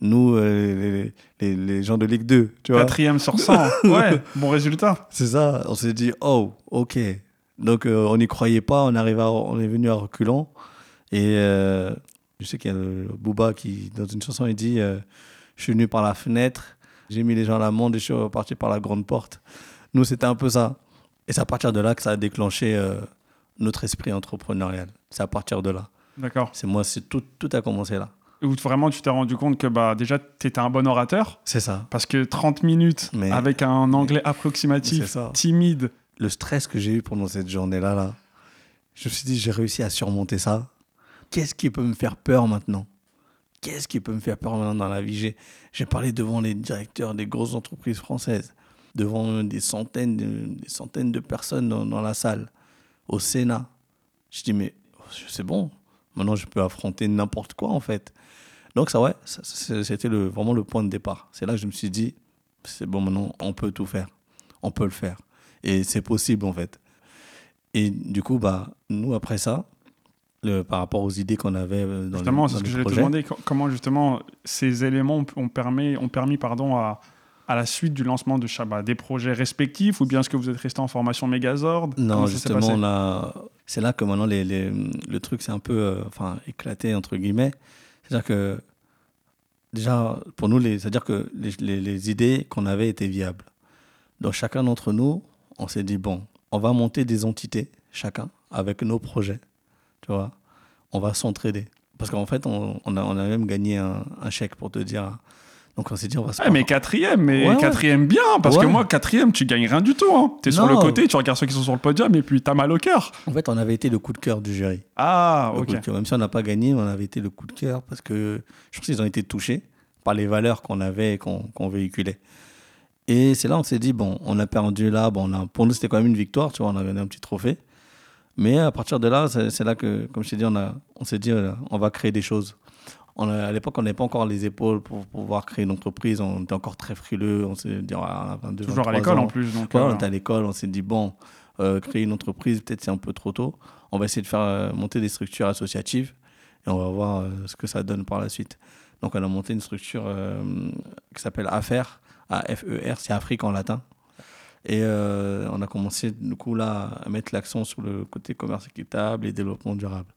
Nous, euh, les, les- les gens de Ligue 2, tu vois. Quatrième sur 100. [LAUGHS] ouais, bon résultat. C'est ça, on s'est dit, oh, ok. Donc euh, on n'y croyait pas, on, arrive à- on est venu à reculons. Et euh, je sais qu'il y a le Booba qui, dans une chanson, il dit euh, Je suis venu par la fenêtre, j'ai mis les gens à l'amende et je suis reparti par la grande porte. Nous, c'était un peu ça. Et c'est à partir de là que ça a déclenché notre esprit entrepreneurial. C'est à partir de là. D'accord. C'est moi, c'est tout, tout a commencé là. Où vraiment tu t'es rendu compte que bah, déjà tu étais un bon orateur? C'est ça. Parce que 30 minutes Mais- avec un anglais approximatif, timide. Le stress que j'ai eu pendant cette journée-là, là, je me suis dit, j'ai réussi à surmonter ça. Qu'est-ce qui peut me faire peur maintenant? Qu'est-ce qui peut me faire peur maintenant dans la vie? J'ai- parlé devant les directeurs des grosses entreprises françaises, devant des centaines de, des centaines de personnes dans, dans la salle, au Sénat. Je dis, mais c'est bon, maintenant je peux affronter n'importe quoi en fait. Donc ça, ouais, c'était le, vraiment le point de départ. C'est là que je me suis dit, c'est bon, maintenant on peut tout faire. On peut le faire. Et c'est possible en fait. Et du coup, bah, nous, après ça, le- par rapport aux idées qu'on avait euh, dans Justement, c'est ce que j'allais te demander. co- Comment justement ces éléments ont, permis, ont permis pardon, à, à la suite du lancement de Shabbat? Des projets respectifs ou bien est-ce que vous êtes resté en formation Megazord? Non, justement, a... c'est là que maintenant les, les- le truc s'est un peu euh, enfin, éclaté, entre guillemets. C'est-à-dire que, déjà, pour nous, c'est-à-dire que les- les idées qu'on avait étaient viables. Donc, chacun d'entre nous, on s'est dit, bon, on va monter des entités, chacun, avec nos projets. Tu vois, on va s'entraider. Parce qu'en fait, on, on a, on a même gagné un, un chèque pour te dire. Donc, on s'est dit, on va se mais quatrième, mais Ouais, ouais. quatrième bien, parce que moi, quatrième, tu gagnes rien du tout. Hein. Tu es sur le côté, tu regardes ceux qui sont sur le podium et puis t'as mal au cœur. En fait, on avait été le coup de cœur du jury. Ah, Le ok. Même si on n'a pas gagné, on avait été le coup de cœur parce que je pense qu'ils ont été touchés par les valeurs qu'on avait et qu'on qu'on véhiculait. Et c'est là on s'est dit, bon, on a perdu là, bon, on a, pour nous c'était quand même une victoire, tu vois, on a gagné un petit trophée. Mais à partir de là, c'est là que, comme je t'ai dit, on, a- on s'est dit, euh, on va créer des choses. On a- à l'époque, on n'avait pas encore les épaules pour, pouvoir créer une entreprise, on était encore très frileux, on s'est dit, ah, on a 22, Toujours à 23 l'école en plus. Donc, Ouais, euh, on était à l'école, on s'est dit, bon, euh, créer une entreprise, peut-être c'est un peu trop tôt. On va essayer de faire euh, monter des structures associatives et on va voir euh, ce que ça donne par la suite. Donc, on a monté une structure euh, qui s'appelle AFER, A-F-E-R, c'est Afrique en latin. Et euh, on a commencé, du coup, là, à mettre l'accent sur le côté commerce équitable et développement durable.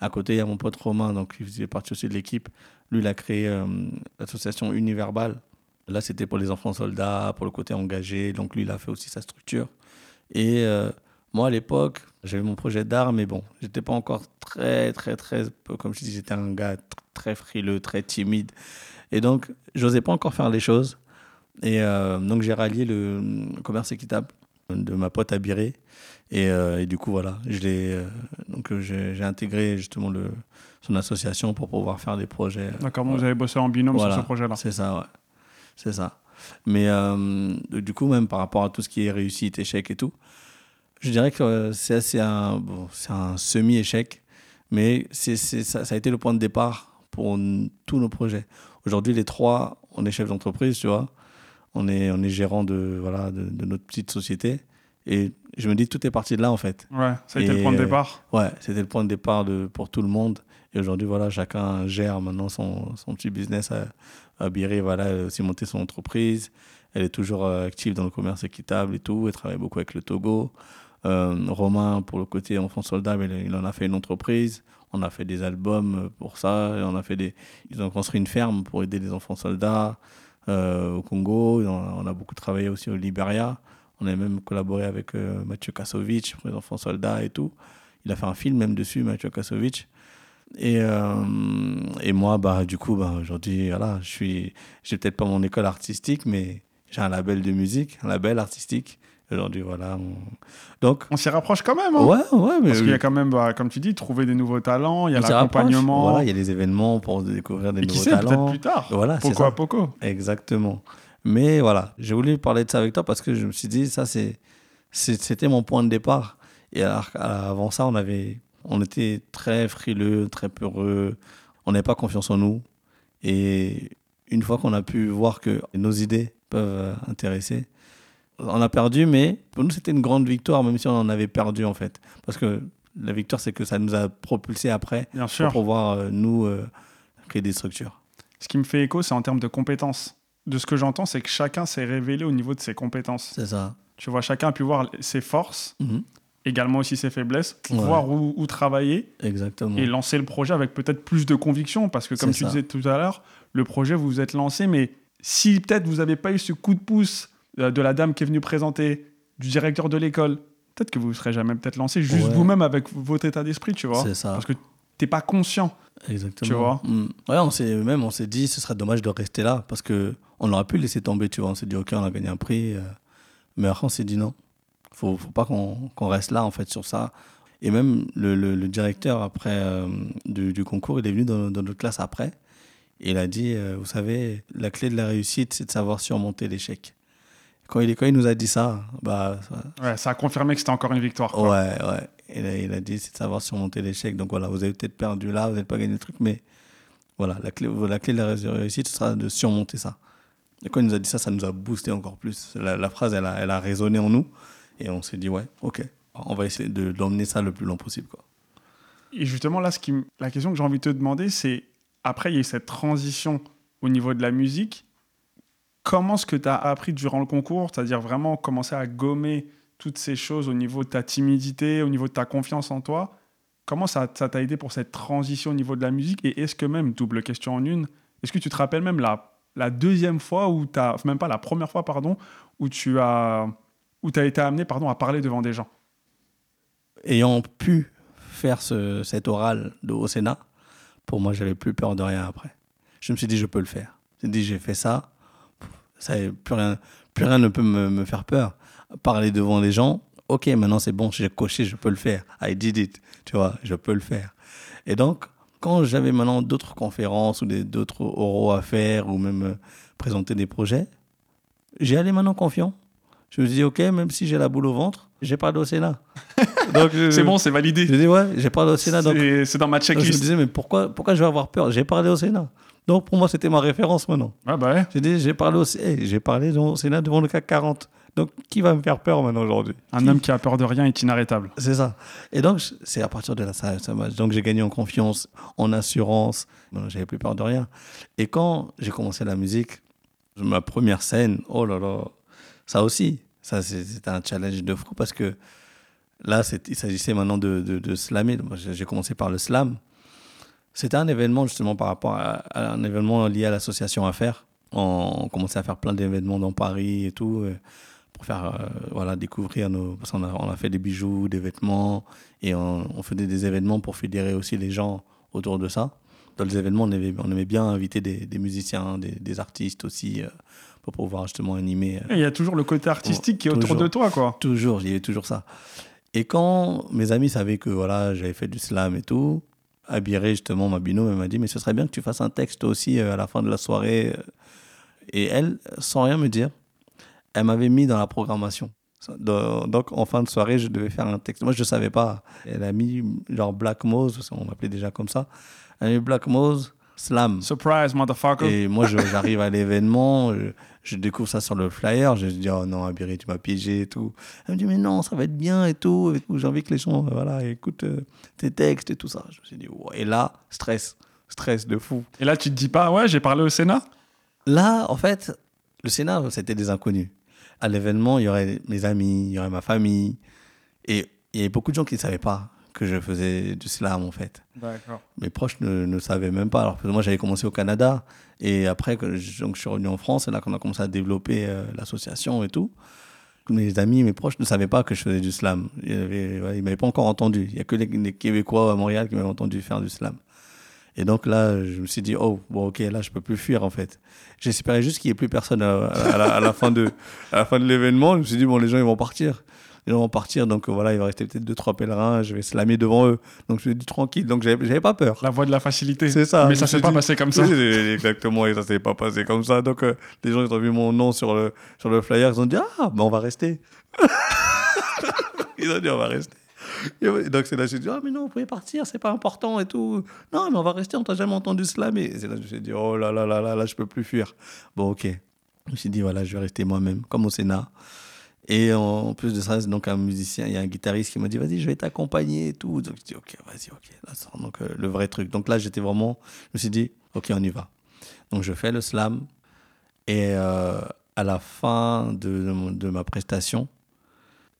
À côté, il y a mon pote Romain, donc il faisait partie aussi de l'équipe. Lui, il a créé euh, l'association Univerbal. Là, c'était pour les enfants soldats, pour le côté engagé. Donc, lui, il a fait aussi sa structure. Et euh, moi, à l'époque, j'avais mon projet d'art, mais bon, j'étais pas encore très, très, très. Comme je dis, j'étais un gars tr- très frileux, très timide. Et donc, j'osais pas encore faire les choses. Et euh, donc, j'ai rallié le commerce équitable de ma pote Abiré. Et, euh, et du coup, voilà, euh, euh, j'ai j'ai intégré justement le, son association pour pouvoir faire des projets. euh, D'accord, bon, vous avez bossé en binôme Voilà. sur ce projet-là. c'est ça, ouais. C'est ça. Mais euh, du coup, même par rapport à tout ce qui est réussite, échec et tout, je dirais que euh, c'est assez un, bon, un semi-échec, mais c'est, ça, ça a été le point de départ pour tous nos projets. Aujourd'hui, les trois, on est chef d'entreprise, tu vois. On est, on est gérant de, voilà, de, de notre petite société. Et je me dis, tout est parti de là, en fait. Ouais, ça a été Et, le point de euh, départ. Ouais, c'était le point de départ de, pour tout le monde. Et aujourd'hui, voilà, chacun gère maintenant son, son petit business à, à Biré. Voilà, elle a aussi monté son entreprise. Elle est toujours euh, active dans le commerce équitable et tout. Elle travaille beaucoup avec le Togo. Euh, Romain, pour le côté enfant soldat, il, il en a fait une entreprise. On a fait des albums pour ça. Et on a fait des, ils ont construit une ferme pour aider les enfants soldats euh, au Congo. On, a, beaucoup travaillé aussi au Liberia. On a même collaboré avec euh, Mathieu Kasovic pour les enfants soldats et tout. Il a fait un film même dessus, Mathieu Kasovic. Et, euh, et moi, bah, du coup, bah, aujourd'hui, voilà, je suis, j'ai peut-être pas mon école artistique, mais J'ai un label de musique, un label artistique. Aujourd'hui, voilà. on- Donc, On s'y rapproche quand même. hein. ouais, ouais, mais Parce qu'il y a quand même, bah, comme tu dis, trouver des nouveaux talents, il y a l'accompagnement. Voilà, il y a des événements pour découvrir des Et qui nouveaux sait, peut-être talents. plus tard. Voilà, Poco ça. à poco. Exactement. Mais voilà, j'ai voulu parler de ça avec toi parce que je me suis dit, ça, c'est, c'était mon point de départ. Et alors, avant ça, on, avait, on était très frileux, très peureux. On n'avait pas confiance en nous. Et une fois qu'on a pu voir que nos idées peuvent euh, intéresser, on a perdu, mais pour nous, c'était une grande victoire, même si on en avait perdu, en fait. Parce que la victoire, c'est que ça nous a propulsé après Bien pour pouvoir, euh, nous, euh, créer des structures. Ce qui me fait écho, c'est en termes de compétences. De ce que j'entends, c'est que chacun s'est révélé au niveau de ses compétences. C'est ça. Tu vois, chacun a pu voir ses forces, Mhm. également aussi ses faiblesses, Ouais. voir où, où travailler Exactement. et lancer le projet avec peut-être plus de conviction. Parce que, comme tu ça. disais tout à l'heure, le projet, vous vous êtes lancé, mais si peut-être vous n'avez pas eu ce coup de pouce de la dame qui est venue présenter, du directeur de l'école, peut-être que vous ne serez jamais peut-être lancé juste Ouais. vous-même avec votre état d'esprit, tu vois. C'est ça. Parce que t'es pas conscient. Exactement. Tu vois Mm. Ouais, on s'est même on s'est dit ce serait dommage de rester là parce que on aurait pu laisser tomber, tu vois. On s'est dit ok, on a gagné un prix, euh, mais après on s'est dit non, faut faut pas qu'on qu'on reste là en fait sur ça. Et même le, le- le directeur après euh, du, du concours, il est venu dans, dans notre classe après et il a dit euh, vous savez la clé de la réussite c'est de savoir surmonter l'échec. Quand il, quand il nous a dit ça, bah ça- Ouais, ça a confirmé que c'était encore une victoire. quoi. Ouais, ouais. Il a, il a dit, c'est de savoir surmonter l'échec. Donc voilà, vous avez peut-être perdu là, vous n'avez pas gagné le truc, mais voilà, la clé, la clé de la réussite, ce sera de surmonter ça. Et quand il nous a dit ça, ça nous a boosté encore plus. La, la phrase, elle a, elle a résonné en nous. Et on s'est dit, ouais, ok, on va essayer de d'emmener ça le plus long possible. Quoi. Et justement, là, ce qui, la question que j'ai envie de te demander, c'est après, il y a eu cette transition au niveau de la musique. Comment est-ce que tu as appris durant le concours C'est-à-dire vraiment commencer à gommer toutes ces choses au niveau de ta timidité, au niveau de ta confiance en toi. Comment ça t'a aidé pour cette transition au niveau de la musique? Et est-ce que même, double question en une, est-ce que tu te rappelles même la, deuxième fois où tu as, même pas la première fois, pardon, où tu as, où été amené pardon, à parler devant des gens? Ayant pu faire ce, cet oral au Sénat, pour moi, j'avais plus peur de rien après. Je me suis dit, je peux le faire. J'ai dit, j'ai fait ça. Plus, rien, plus rien ne peut me, me faire peur. Parler devant les gens, ok, maintenant c'est bon, j'ai coché, je peux le faire. I did it. Tu vois, je peux le faire. Et donc, quand j'avais maintenant d'autres conférences ou d'autres oraux à faire ou même euh, présenter des projets, j'y allais maintenant confiant. Je me suis ok, même si j'ai la boule au ventre, j'ai donc, je- [LAUGHS] C'est bon, c'est validé. Je dis, ouais, j'ai parlé au Sénat. C'est dans ma donc, je me checklist. disais, mais pourquoi, pourquoi je vais avoir peur? J'ai parlé au Sénat. Donc, pour moi, c'était ma référence maintenant. Ouais, bah ouais. J'ai dit, j'ai parlé au j'ai parlé au Sénat devant le CAC 40. Donc, qui va me faire peur maintenant aujourd'hui? Un Qui homme qui a peur de rien est inarrêtable. C'est ça. Et donc, c'est à partir de là, ça, ça donc j'ai gagné en confiance, en assurance. J'avais plus peur de rien. Et quand j'ai commencé la musique, ma première scène, oh là là, ça aussi, ça c'est- c'était un challenge de fou parce que là, il s'agissait maintenant de, de, de slammer. J'ai commencé par le slam. C'était un événement justement par rapport à, à un événement lié à l'association Affaires. On, on commençait à faire plein d'événements dans Paris et tout. euh, pour faire euh, voilà, découvrir nos. Parce qu'on a, on a fait des bijoux, des vêtements, et on, on faisait des événements pour fédérer aussi les gens autour de ça. Dans les événements, on aimait, on aimait bien inviter des, des musiciens, des, des artistes aussi, euh, pour pouvoir justement animer. euh, Il y a toujours le côté artistique qui est autour de toi, quoi. Toujours, il y avait toujours ça. Et quand mes amis savaient que voilà, j'avais fait du slam et tout, Abiré, justement, ma binôme, elle m'a dit Mais ce serait bien que tu fasses un texte aussi euh, à la fin de la soirée. Et elle, sans rien me dire, elle m'avait mis dans la programmation. Donc, en fin de soirée, je devais faire un texte. Moi, je ne savais pas. Elle a mis genre Black Mose, qu'on m'appelait déjà comme ça. Elle a mis Black Mose, slam. Surprise, motherfucker. Et moi, j'arrive à l'événement, je, je découvre ça sur le flyer, je dis, oh non, Abiri, tu m'as piégé et tout. Elle me dit, mais non, ça va être bien et tout. et tout. J'ai envie que les gens, euh, voilà, écoutent euh, tes textes et tout ça. Je me suis dit. Et là, stress, stress de fou. Et là, tu te dis pas, ouais, j'ai parlé au Sénat? Là, en fait, le Sénat, c'était des inconnus. À l'événement, il y aurait mes amis, il y aurait ma famille. Et il y avait beaucoup de gens qui ne savaient pas que je faisais du slam, en fait. Mes proches ne, ne savaient même pas. Alors moi, j'avais commencé au Canada. Et après, que je, donc, je suis revenu en France, c'est là qu'on a commencé à développer euh, l'association et tout. Mes amis, mes proches ne savaient pas que je faisais du slam. Ils ne m'avaient pas encore entendu. Il n'y a que les, les Québécois à Montréal qui m'avaient entendu faire du slam. Et donc là, je me suis dit, oh, bon, ok, là, je peux plus fuir, en fait. J'espérais juste qu'il n'y ait plus personne à, à la, à la fin de, à la fin de l'événement. Je me suis dit, bon, les gens, ils vont partir. Les gens vont partir, donc voilà, il va rester peut-être deux, trois pèlerins, je vais slammer devant eux. Donc je me dit, tranquille, donc j'avais pas peur. La voie de la facilité. C'est ça. Mais ça s'est pas dit- passé comme ça. [LAUGHS] Exactement, et ça s'est pas passé comme ça. Donc, euh, les gens, ils ont vu mon nom sur le, sur le flyer, ils ont dit Ah, ben on va rester. [LAUGHS] ils ont dit On va rester. Et donc, c'est là que j'ai dit Ah, mais non, vous pouvez partir, c'est pas important et tout. Non, mais on va rester, on t'a jamais entendu slammer. Et c'est là que suis dit Oh là là là là, là, je peux plus fuir. Bon, ok. Je me suis dit Voilà, je vais rester moi-même, comme au Sénat. Et en plus de ça, donc un musicien, il y a un guitariste qui m'a dit Vas-y, je vais t'accompagner et tout. Donc, je dis Ok, vas-y, ok. Là, ça, donc, euh, le vrai truc. Donc là, j'étais vraiment, je me suis dit Ok, on y va. Donc je fais le slam et euh, à la fin de, de ma prestation,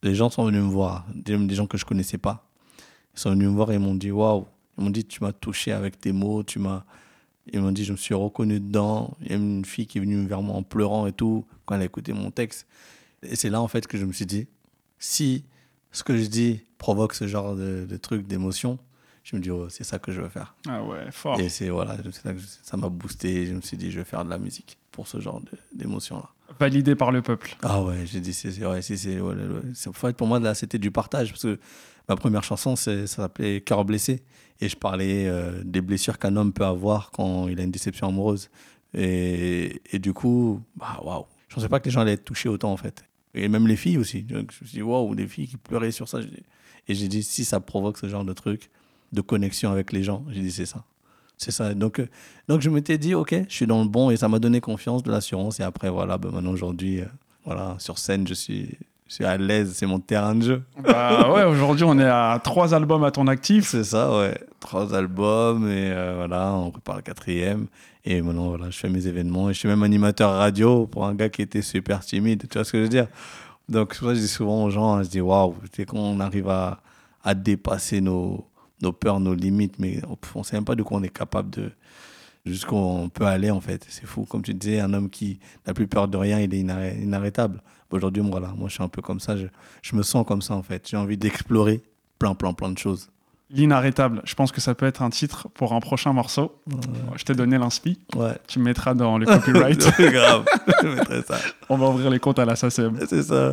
les gens sont venus me voir, des, gens que je connaissais pas. Ils sont venus me voir et m'ont dit waouh, ils m'ont dit tu m'as touché avec tes mots, tu m'as ils m'ont dit je me suis reconnu dedans. Il y a une fille qui est venue vers moi en pleurant et tout quand elle a écouté mon texte. Et c'est là en fait que je me suis dit si ce que je dis provoque ce genre de, de truc, d'émotion, je me dis oh, c'est ça que je veux faire. Ah ouais, fort. Et c'est voilà, ça m'a boosté. Je me suis dit, je vais faire de la musique pour ce genre d'émotion-là. Validé par le peuple. Ah ouais, j'ai dit, c'est c'est- ouais, ouais, ouais, pour moi là, c'était du partage parce que ma première chanson, ça s'appelait Cœur blessé et je parlais euh, des blessures qu'un homme peut avoir quand il a une déception amoureuse. Et, et du coup, bah waouh, je pensais pas que les gens allaient être touchés autant en fait. Et même les filles aussi. Je me suis dit, waouh, des filles qui pleuraient sur ça. Et j'ai dit, si ça provoque ce genre de truc, de connexion avec les gens, j'ai dit, c'est ça. C'est ça. Donc, euh, donc je m'étais dit, ok, je suis dans le bon et ça m'a donné confiance, de l'assurance. Et après, voilà, ben maintenant aujourd'hui, euh, voilà, sur scène, je suis, je suis à l'aise, c'est mon terrain de jeu. Bah ouais, aujourd'hui on est à trois albums à ton actif. C'est ça, ouais. Trois albums et euh, voilà, on prépare le quatrième. Et maintenant, voilà, je fais mes événements et je suis même animateur radio pour un gars qui était super timide. Tu vois ce que je veux dire? Donc, que je dis souvent aux gens, hein, je dis, waouh, c'est quand on arrive à, à dépasser nos, nos peurs, nos limites, mais on ne sait même pas de quoi on est capable de. Jusqu'où on peut aller, en fait. C'est fou. Comme tu disais, un homme qui n'a plus peur de rien, il est inarrê- inarrêtable. Aujourd'hui, moi, moi, je suis un peu comme ça. Je, je me sens comme ça, en fait. J'ai envie d'explorer plein, plein, plein de choses. L'inarrêtable. Je pense que ça peut être un titre pour un prochain morceau. Je t'ai donné l'inspi. Ouais. Tu me mettras dans le [LAUGHS] copyright. [LAUGHS] C'est grave. Je mettrai ça. [LAUGHS] on va ouvrir les comptes à la SACEM. C'est ça.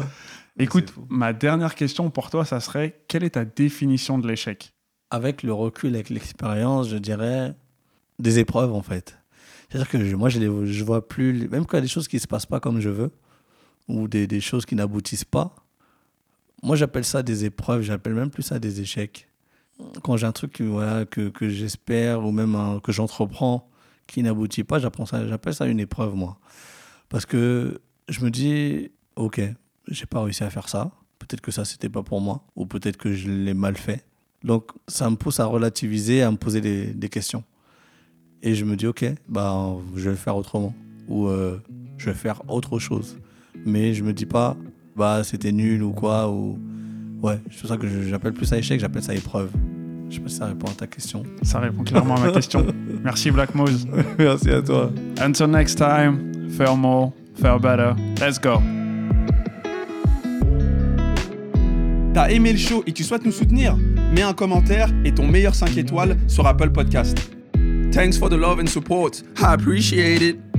Écoute, ma dernière question pour toi, ça serait quelle est ta définition de l'échec? Avec le recul, avec l'expérience, je dirais des épreuves en fait. C'est-à-dire que moi, je ne vois plus, les- même quand il y a des choses qui ne se passent pas comme je veux, ou des, choses qui n'aboutissent pas, moi j'appelle ça des épreuves, j'appelle même plus ça des échecs. Quand j'ai un truc voilà, que, que j'espère, ou même que j'entreprends, qui n'aboutit pas, j'appelle ça une épreuve, moi. Parce que je me dis, ok, j'ai pas réussi à faire ça, peut-être que ça, c'était pas pour moi, ou peut-être que je l'ai mal fait. Donc, ça me pousse à relativiser, à me poser des, des questions. Et je me dis, ok, bah, je vais le faire autrement. Ou euh, je vais faire autre chose. Mais je me dis pas, bah, c'était nul ou quoi. Ou... Ouais, c'est pour ça que j'appelle plus ça échec, j'appelle ça épreuve. Je sais pas si ça répond à ta question. Ça répond clairement à ma question. [LAUGHS] Merci Black Mose. Merci à toi. Until next time, fare more, fare better. Let's go. T'as aimé le show et tu souhaites nous soutenir? Mets un commentaire et ton meilleur 5 étoiles sur Apple Podcast. Thanks for the love and support. I appreciate it.